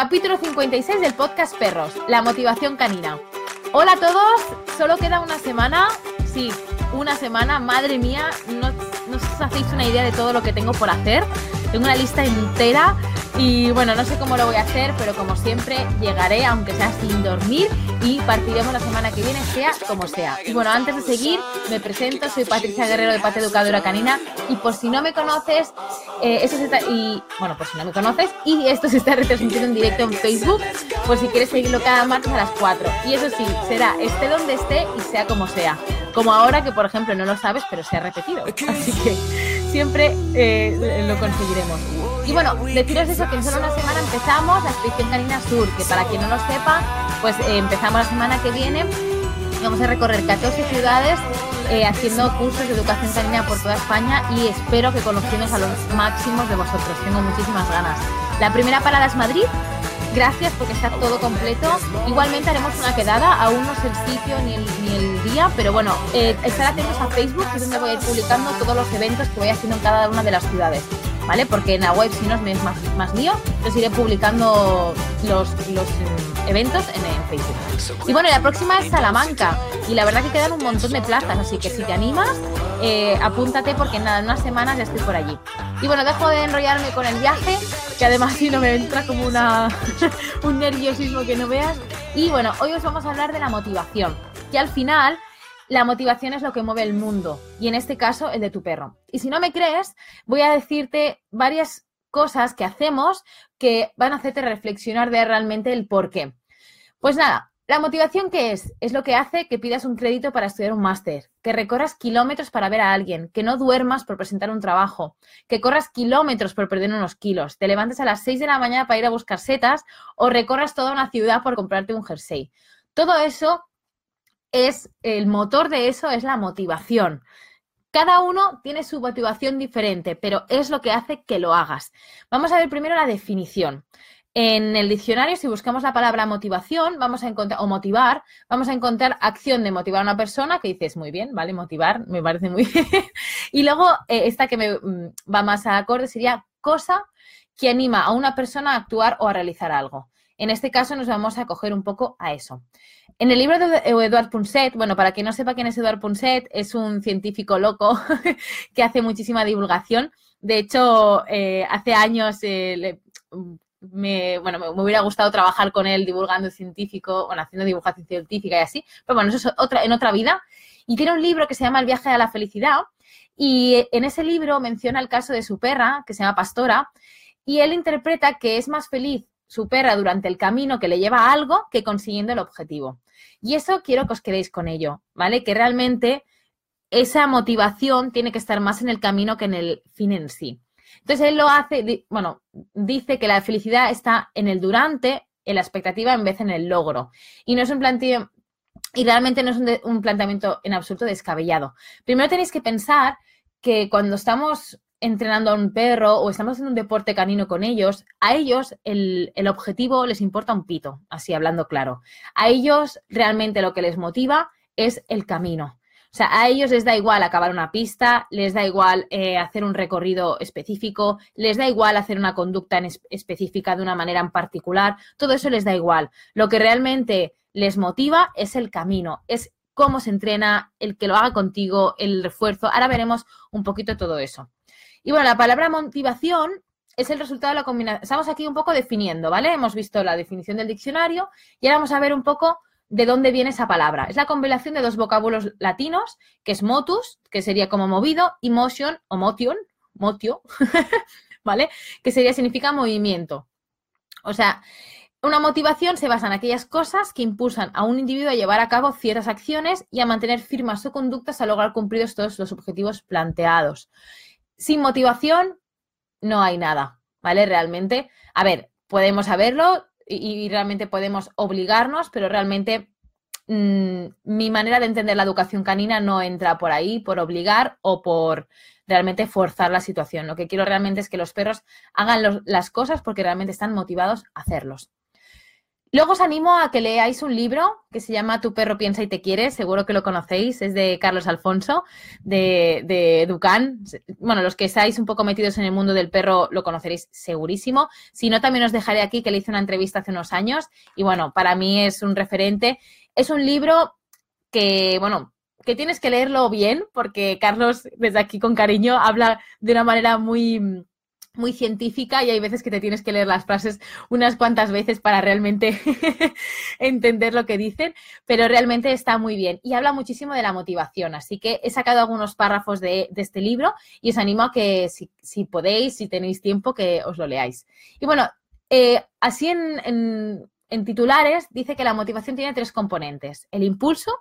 Capítulo 56 del podcast Perros, la motivación canina. Hola a todos, solo queda una semana, sí, una semana, madre mía, no, no os hacéis una idea de todo lo que tengo por hacer. Tengo una lista entera y bueno, no sé cómo lo voy a hacer, pero como siempre llegaré, aunque sea sin dormir, y partiremos la semana que viene, sea como sea. Y bueno, antes de seguir, me presento, soy Patricia Guerrero de Pate Educadora Canina, y por si no me conoces, eh, eso se está, y bueno, por si no me conoces, y esto se está retransmitiendo en directo en Facebook, pues si quieres seguirlo cada martes a las 4. Y eso sí, será esté donde esté y sea como sea. Como ahora que, por ejemplo, no lo sabes, pero se ha repetido. Así que siempre eh, lo conseguiremos. Y bueno, deciros eso, que en solo una semana empezamos la expedición Canina Sur, que para quien no lo sepa, pues eh, empezamos la semana que viene vamos a recorrer 14 ciudades eh, haciendo cursos de educación canina por toda España y espero que conozcamos a los máximos de vosotros. Tengo muchísimas ganas. La primera parada es Madrid, Gracias porque está todo completo. Igualmente haremos una quedada, aún no sé el sitio ni el, ni el día, pero bueno, eh, estar atentos a Facebook, que es donde voy a ir publicando todos los eventos que voy haciendo en cada una de las ciudades. ¿Vale? Porque en la web si no es más, más mío, os iré publicando los, los mm, eventos en, en, Facebook. Y bueno, la próxima es Salamanca. Y la verdad que quedan un montón de plazas, así que si te animas, eh, apúntate porque nada, en unas semanas ya estoy por allí. Y bueno, dejo de enrollarme con el viaje, que además si no me entra como una, un nerviosismo que no veas. Y bueno, hoy os vamos a hablar de la motivación, que al final la motivación es lo que mueve el mundo y en este caso el de tu perro. Y si no me crees, voy a decirte varias cosas que hacemos que van a hacerte reflexionar de realmente el por qué. Pues nada, la motivación qué es? Es lo que hace que pidas un crédito para estudiar un máster, que recorras kilómetros para ver a alguien, que no duermas por presentar un trabajo, que corras kilómetros por perder unos kilos, te levantes a las 6 de la mañana para ir a buscar setas o recorras toda una ciudad por comprarte un jersey. Todo eso es, el motor de eso es la motivación. Cada uno tiene su motivación diferente, pero es lo que hace que lo hagas. Vamos a ver primero la definición. En el diccionario, si buscamos la palabra motivación, vamos a encontrar, o motivar, vamos a encontrar acción de motivar a una persona, que dices, muy bien, ¿vale? Motivar, me parece muy bien. y luego, eh, esta que me mm, va más a acorde sería cosa que anima a una persona a actuar o a realizar algo. En este caso nos vamos a coger un poco a eso. En el libro de Eduard Punset, bueno, para quien no sepa quién es Eduard Punset, es un científico loco que hace muchísima divulgación. De hecho, eh, hace años eh, le, me, bueno, me, hubiera gustado trabajar con él divulgando científico, bueno, haciendo divulgación científica y así, pero bueno, eso es otra, en otra vida. Y tiene un libro que se llama El viaje a la felicidad y en ese libro menciona el caso de su perra, que se llama Pastora, y él interpreta que es más feliz su perra durante el camino que le lleva a algo que consiguiendo el objetivo. Y eso quiero que os quedéis con ello, ¿vale? Que realmente esa motivación tiene que estar más en el camino que en el fin en sí. Entonces él lo hace, bueno, dice que la felicidad está en el durante, en la expectativa en vez en el logro. Y no es un planteamiento, y realmente no es un, un planteamiento en absoluto descabellado. Primero tenéis que pensar que cuando estamos entrenando a un perro o estamos haciendo un deporte canino con ellos, a ellos el, el, objetivo les importa un pito, así hablando claro. A ellos realmente lo que les motiva es el camino. O sea, a ellos les da igual acabar una pista, les da igual eh, hacer un recorrido específico, les da igual hacer una conducta en es específica de una manera en particular, todo eso les da igual. Lo que realmente les motiva es el camino, es cómo se entrena, el que lo haga contigo, el refuerzo. Ahora veremos un poquito todo eso. Y bueno, la palabra motivación es el resultado de la combinación. Estamos aquí un poco definiendo, ¿vale? Hemos visto la definición del diccionario y ahora vamos a ver un poco de dónde viene esa palabra. Es la combinación de dos vocábulos latinos, que es motus, que sería como movido, y motion o motion, motio, ¿vale? Que sería significa movimiento. O sea, una motivación se basa en aquellas cosas que impulsan a un individuo a llevar a cabo ciertas acciones y a mantener firmas su conducta hasta lograr cumplidos todos los objetivos planteados. Sin motivación no hay nada, ¿vale? Realmente, a ver, podemos saberlo, y, realmente podemos obligarnos, pero realmente mmm, mi manera de entender la educación canina no entra por ahí, por obligar o por realmente forzar la situación. Lo que quiero realmente es que los perros hagan las cosas porque realmente están motivados a hacerlos. Luego os animo a que leáis un libro que se llama Tu perro piensa y te quiere, seguro que lo conocéis, es de Carlos Alfonso, de, de Ducán. Bueno, los que estáis un poco metidos en el mundo del perro lo conoceréis segurísimo. Si no, también os dejaré aquí que le hice una entrevista hace unos años y bueno, para mí es un referente. Es un libro que, bueno, que tienes que leerlo bien porque Carlos, desde aquí con cariño, habla de una manera muy muy científica y hay veces que te tienes que leer las frases unas cuantas veces para realmente entender lo que dicen, pero realmente está muy bien y habla muchísimo de la motivación. Así que he sacado algunos párrafos de, este libro y os animo a que si, podéis, si tenéis tiempo, que os lo leáis. Y bueno, eh, así en, en titulares dice que la motivación tiene tres componentes. El impulso,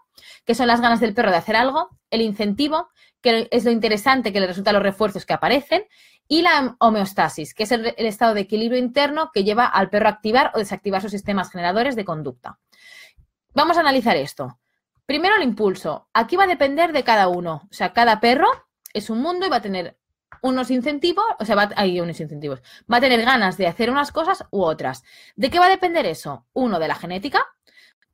que son las ganas del perro de hacer algo, el incentivo, que es lo interesante que le resulta los refuerzos que aparecen, y la homeostasis, que es el, estado de equilibrio interno que lleva al perro a activar o desactivar sus sistemas generadores de conducta. Vamos a analizar esto. Primero el impulso. Aquí va a depender de cada uno. O sea, cada perro es un mundo y va a tener unos incentivos, o sea, va, hay unos incentivos. Va a tener ganas de hacer unas cosas u otras. ¿De qué va a depender eso? Uno, de la genética,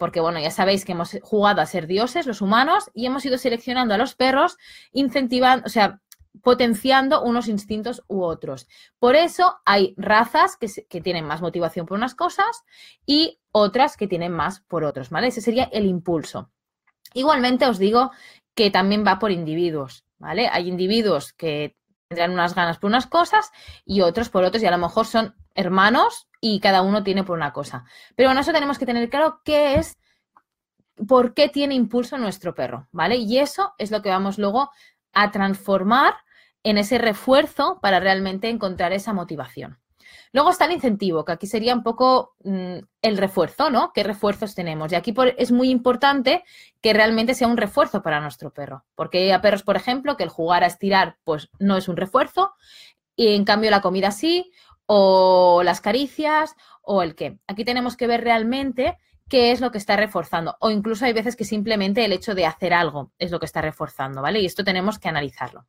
porque bueno, ya sabéis que hemos jugado a ser dioses, los humanos, y hemos ido seleccionando a los perros, incentivando, o sea, potenciando unos instintos u otros. Por eso hay razas que, tienen más motivación por unas cosas y otras que tienen más por otros, ¿vale? Ese sería el impulso. Igualmente os digo que también va por individuos, ¿vale? Hay individuos que tendrán unas ganas por unas cosas y otros por otros y a lo mejor son hermanos y cada uno tiene por una cosa. Pero bueno, eso tenemos que tener claro qué es, por qué tiene impulso nuestro perro, ¿vale? Y eso es lo que vamos luego a transformar en ese refuerzo para realmente encontrar esa motivación. Luego está el incentivo, que aquí sería un poco mm, el refuerzo, ¿no? ¿Qué refuerzos tenemos? Y aquí es muy importante que realmente sea un refuerzo para nuestro perro, porque hay perros, por ejemplo, que el jugar a estirar, pues no es un refuerzo, y en cambio la comida sí, o las caricias, o el qué. Aquí tenemos que ver realmente qué es lo que está reforzando. O incluso hay veces que simplemente el hecho de hacer algo es lo que está reforzando, ¿vale? Y esto tenemos que analizarlo.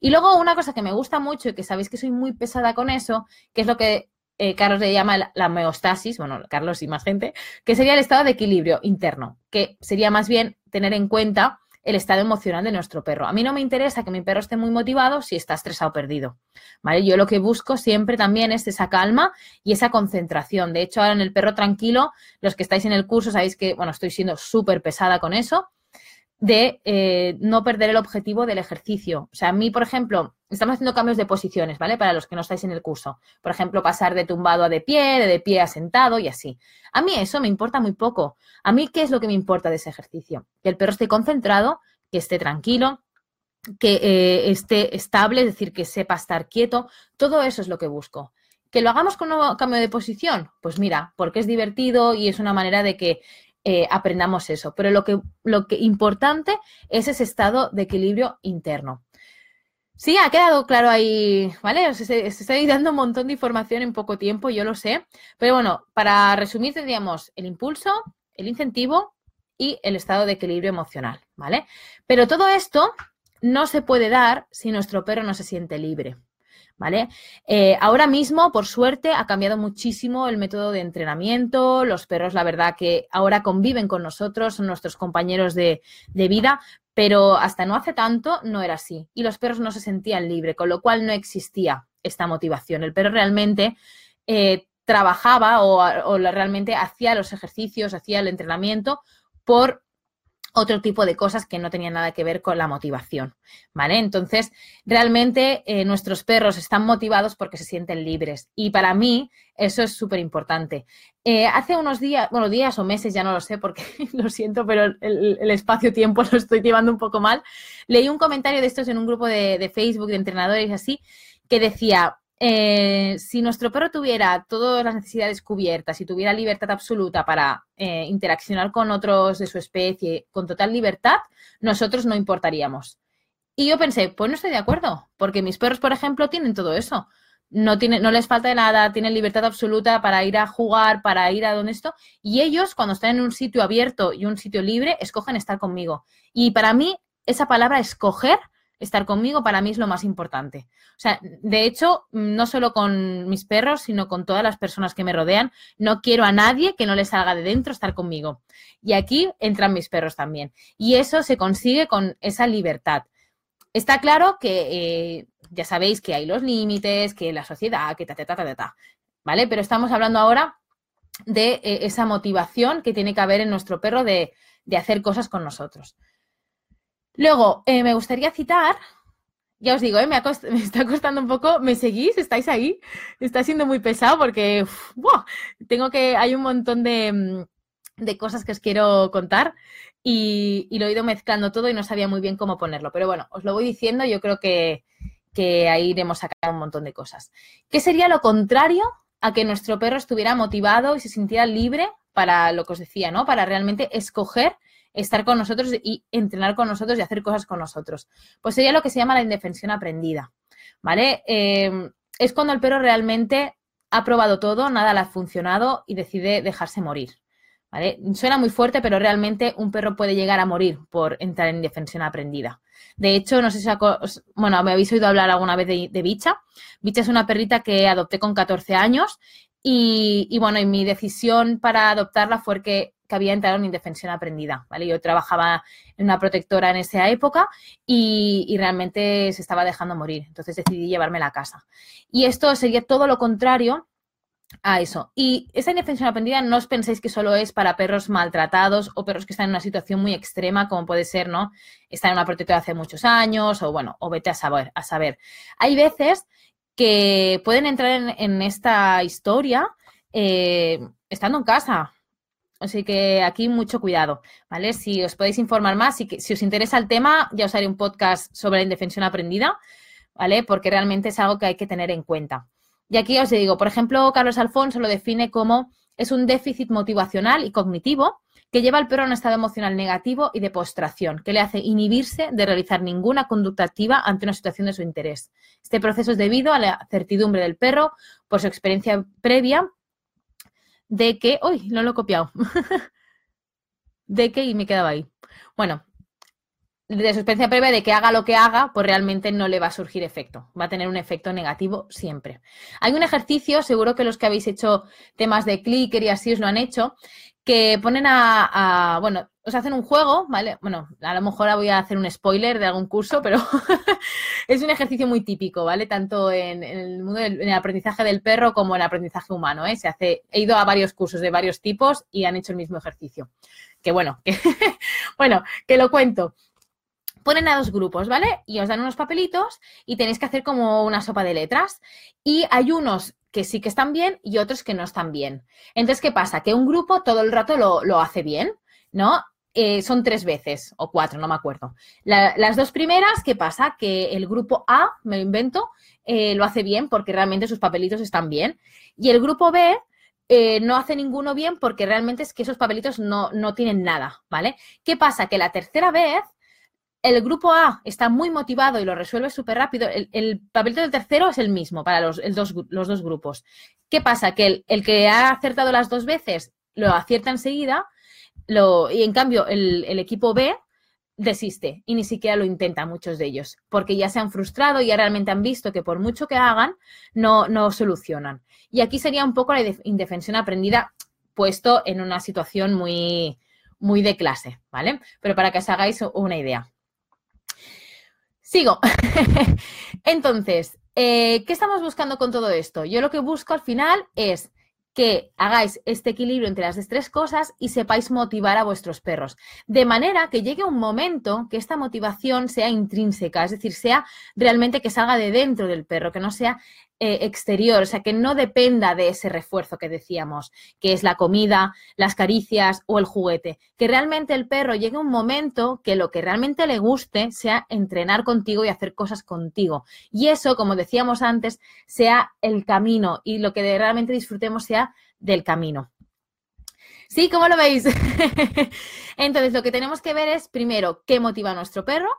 Y luego una cosa que me gusta mucho y que sabéis que soy muy pesada con eso, que es lo que eh, Carlos le llama la, homeostasis, bueno, Carlos y más gente, que sería el estado de equilibrio interno, que sería más bien tener en cuenta el estado emocional de nuestro perro. A mí no me interesa que mi perro esté muy motivado si está estresado o perdido. ¿vale? Yo lo que busco siempre también es esa calma y esa concentración. De hecho, ahora en el perro tranquilo, los que estáis en el curso sabéis que, bueno, estoy siendo súper pesada con eso de eh, no perder el objetivo del ejercicio. O sea, a mí, por ejemplo, estamos haciendo cambios de posiciones, ¿vale? Para los que no estáis en el curso. Por ejemplo, pasar de tumbado a de pie, de de pie a sentado y así. A mí eso me importa muy poco. A mí, ¿qué es lo que me importa de ese ejercicio? Que el perro esté concentrado, que esté tranquilo, que eh, esté estable, es decir, que sepa estar quieto. Todo eso es lo que busco. ¿Que lo hagamos con un cambio de posición? Pues mira, porque es divertido y es una manera de que eh, aprendamos eso. Pero lo que, lo que importante es ese estado de equilibrio interno. Sí, ha quedado claro ahí, ¿vale? Os estoy dando un montón de información en poco tiempo, yo lo sé. Pero bueno, para resumir tendríamos el impulso, el incentivo y el estado de equilibrio emocional, ¿vale? Pero todo esto no se puede dar si nuestro perro no se siente libre. ¿Vale? Eh, ahora mismo, por suerte, ha cambiado muchísimo el método de entrenamiento. Los perros, la verdad, que ahora conviven con nosotros, son nuestros compañeros de, vida, pero hasta no hace tanto no era así. Y los perros no se sentían libres, con lo cual no existía esta motivación. El perro realmente eh, trabajaba o, o realmente hacía los ejercicios, hacía el entrenamiento por otro tipo de cosas que no tenían nada que ver con la motivación, ¿vale? Entonces, realmente eh, nuestros perros están motivados porque se sienten libres y para mí eso es súper importante. Eh, hace unos días, bueno, días o meses, ya no lo sé porque lo siento, pero el, espacio-tiempo lo estoy llevando un poco mal, leí un comentario de estos en un grupo de, de Facebook de entrenadores y así, que decía, eh, si nuestro perro tuviera todas las necesidades cubiertas y tuviera libertad absoluta para eh, interaccionar con otros de su especie con total libertad, nosotros no importaríamos. Y yo pensé, pues no estoy de acuerdo, porque mis perros, por ejemplo, tienen todo eso. No, no les falta de nada, tienen libertad absoluta para ir a jugar, para ir a donde esto. Y ellos, cuando están en un sitio abierto y un sitio libre, escogen estar conmigo. Y para mí, esa palabra escoger estar conmigo para mí es lo más importante. O sea, de hecho, no solo con mis perros, sino con todas las personas que me rodean, no quiero a nadie que no le salga de dentro estar conmigo. Y aquí entran mis perros también. Y eso se consigue con esa libertad. Está claro que eh, ya sabéis que hay los límites, que la sociedad, que ta, ta, ta, ta, ta, ¿vale? Pero estamos hablando ahora de eh, esa motivación que tiene que haber en nuestro perro de, hacer cosas con nosotros. Luego, eh, me gustaría citar, ya os digo, me, está costando un poco, ¿me seguís? ¿Estáis ahí? Está siendo muy pesado porque tengo que, hay un montón de, mm, de cosas que os quiero contar y, lo he ido mezclando todo y no sabía muy bien cómo ponerlo. Pero bueno, os lo voy diciendo, yo creo que, que ahí iremos sacar un montón de cosas. ¿Qué sería lo contrario a que nuestro perro estuviera motivado y se sintiera libre para lo que os decía, ¿no? Para realmente escoger estar con nosotros y entrenar con nosotros y hacer cosas con nosotros. Pues sería lo que se llama la indefensión aprendida, ¿vale? Eh, es cuando el perro realmente ha probado todo, nada le ha funcionado y decide dejarse morir. Suena muy fuerte, pero realmente un perro puede llegar a morir por entrar en defensión aprendida. De hecho, no sé si, bueno, me habéis oído hablar alguna vez de, Bicha. Bicha es una perrita que adopté con 14 años y, bueno, y mi decisión para adoptarla fue que, que había entrado en indefensión aprendida, ¿vale? Yo trabajaba en una protectora en esa época y, realmente se estaba dejando morir. Entonces decidí llevarme a casa. Y esto sería todo lo contrario a eso. Y esa indefensión aprendida no os penséis que solo es para perros maltratados o perros que están en una situación muy extrema, como puede ser, ¿no? Estar en una protectora hace muchos años o, bueno, o vete a saber. A saber. Hay veces que pueden entrar en, esta historia eh, estando en casa. Así que aquí mucho cuidado, ¿vale? Si os podéis informar más, si, si os interesa el tema, ya os haré un podcast sobre la indefensión aprendida, ¿vale? Porque realmente es algo que hay que tener en cuenta. Y aquí os digo, por ejemplo, Carlos Alfonso lo define como es un déficit motivacional y cognitivo que lleva al perro a un estado emocional negativo y de postración, que le hace inhibirse de realizar ninguna conducta activa ante una situación de su interés. Este proceso es debido a la certidumbre del perro por su experiencia previa de que, uy, no lo he copiado, de que, y me quedaba ahí. Bueno, de su experiencia previa de que haga lo que haga, pues realmente no le va a surgir efecto. Va a tener un efecto negativo siempre. Hay un ejercicio, seguro que los que habéis hecho temas de clicker y así os lo han hecho, que ponen a, bueno, os hacen un juego, ¿vale? Bueno, a lo mejor voy a hacer un spoiler de algún curso, pero es un ejercicio muy típico, ¿vale? Tanto en, el mundo del en el aprendizaje del perro como en el aprendizaje humano, ¿eh? He ido a varios cursos de varios tipos y han hecho el mismo ejercicio. Que bueno, que, bueno, que lo cuento ponen a dos grupos, ¿vale? Y os dan unos papelitos y tenéis que hacer como una sopa de letras. Y hay unos que sí que están bien y otros que no están bien. Entonces, ¿qué pasa? Que un grupo todo el rato lo, hace bien, ¿no? Eh, son tres veces o cuatro, no me acuerdo. las dos primeras, ¿qué pasa? Que el grupo A, me lo invento, eh, lo hace bien porque realmente sus papelitos están bien. Y el grupo B eh, no hace ninguno bien porque realmente es que esos papelitos no, no tienen nada, ¿vale? ¿Qué pasa? Que la tercera vez el grupo A está muy motivado y lo resuelve súper rápido, el, papelito del tercero es el mismo para los, dos, grupos. ¿Qué pasa? Que el, que ha acertado las dos veces lo acierta enseguida lo, y en cambio el, equipo B desiste y ni siquiera lo intenta muchos de ellos, porque ya se han frustrado y ya realmente han visto que por mucho que hagan, no, no solucionan. Y aquí sería un poco la indefensión aprendida puesto en una situación muy, muy de clase, ¿vale? Pero para que os hagáis una idea. Sigo. Entonces, eh, ¿qué estamos buscando con todo esto? Yo lo que busco al final es que hagáis este equilibrio entre las tres cosas y sepáis motivar a vuestros perros. De manera que llegue un momento que esta motivación sea intrínseca, es decir, sea realmente que salga de dentro del perro, que no sea eh, exterior, o sea, que no dependa de ese refuerzo que decíamos, que es la comida, las caricias o el juguete. Que realmente el perro llegue un momento que lo que realmente le guste sea entrenar contigo y hacer cosas contigo. Y eso, como decíamos antes, sea el camino y lo que realmente disfrutemos sea del camino. ¿Sí? ¿Cómo lo veis? Entonces, lo que tenemos que ver es, primero, qué motiva a nuestro perro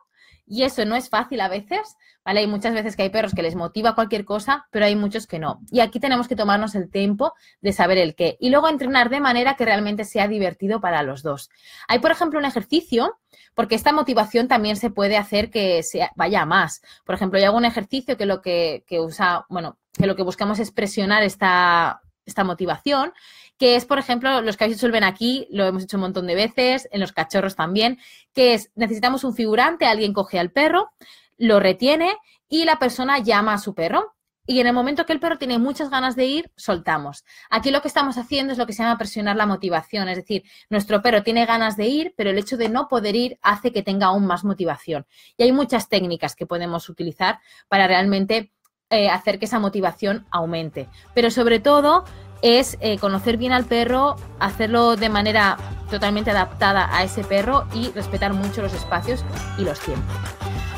Y eso no es fácil a veces, ¿vale? Hay muchas veces que hay perros que les motiva cualquier cosa, pero hay muchos que no. Y aquí tenemos que tomarnos el tiempo de saber el qué. Y luego entrenar de manera que realmente sea divertido para los dos. Hay, por ejemplo, un ejercicio, porque esta motivación también se puede hacer que se vaya más. Por ejemplo, yo hago un ejercicio que lo que, que usa, bueno, que lo que buscamos es presionar esta, esta motivación que es, por ejemplo, los que habéis hecho el ven aquí, lo hemos hecho un montón de veces, en los cachorros también, que es, necesitamos un figurante, alguien coge al perro, lo retiene y la persona llama a su perro. Y en el momento que el perro tiene muchas ganas de ir, soltamos. Aquí lo que estamos haciendo es lo que se llama presionar la motivación. Es decir, nuestro perro tiene ganas de ir, pero el hecho de no poder ir hace que tenga aún más motivación. Y hay muchas técnicas que podemos utilizar para realmente eh, hacer que esa motivación aumente. Pero sobre todo, es eh, conocer bien al perro, hacerlo de manera totalmente adaptada a ese perro y respetar mucho los espacios y los tiempos.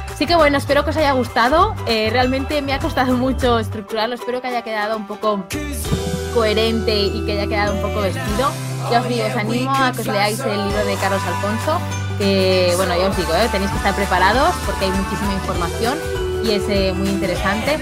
Así que bueno, espero que os haya gustado. Eh, realmente me ha costado mucho estructurarlo, espero que haya quedado un poco coherente y que haya quedado un poco vestido. Ya os digo, os animo a que os leáis el libro de Carlos Alfonso, que bueno, ya os digo, ¿eh? tenéis que estar preparados porque hay muchísima información y es muy interesante.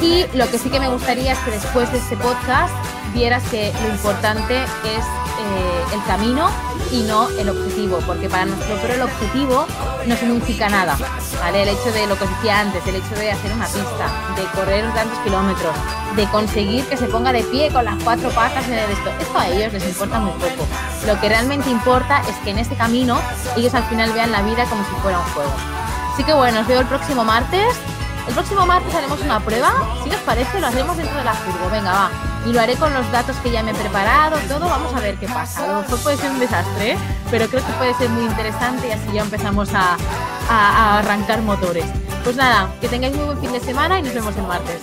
Y lo que sí que me gustaría es que después de este podcast vieras que lo importante es eh, el camino y no el objetivo, porque para nosotros el objetivo no significa nada, ¿vale? El hecho de lo que os decía antes, el hecho de hacer una pista, de correr tantos kilómetros, de conseguir que se ponga de pie con las cuatro patas de esto, esto a ellos les importa muy poco. Lo que realmente importa es que en este camino ellos al final vean la vida como si fuera un juego. Así que bueno, os veo el próximo martes. El próximo martes haremos una prueba. Si os parece, lo haremos dentro de la furgo. Venga, va. Y lo haré con los datos que ya me he preparado, todo. Vamos a ver qué pasa. A lo mejor puede ser un desastre, pero creo que puede ser muy interesante y así ya empezamos a, a arrancar motores. Pues nada, que tengáis muy buen fin de semana y nos vemos el martes.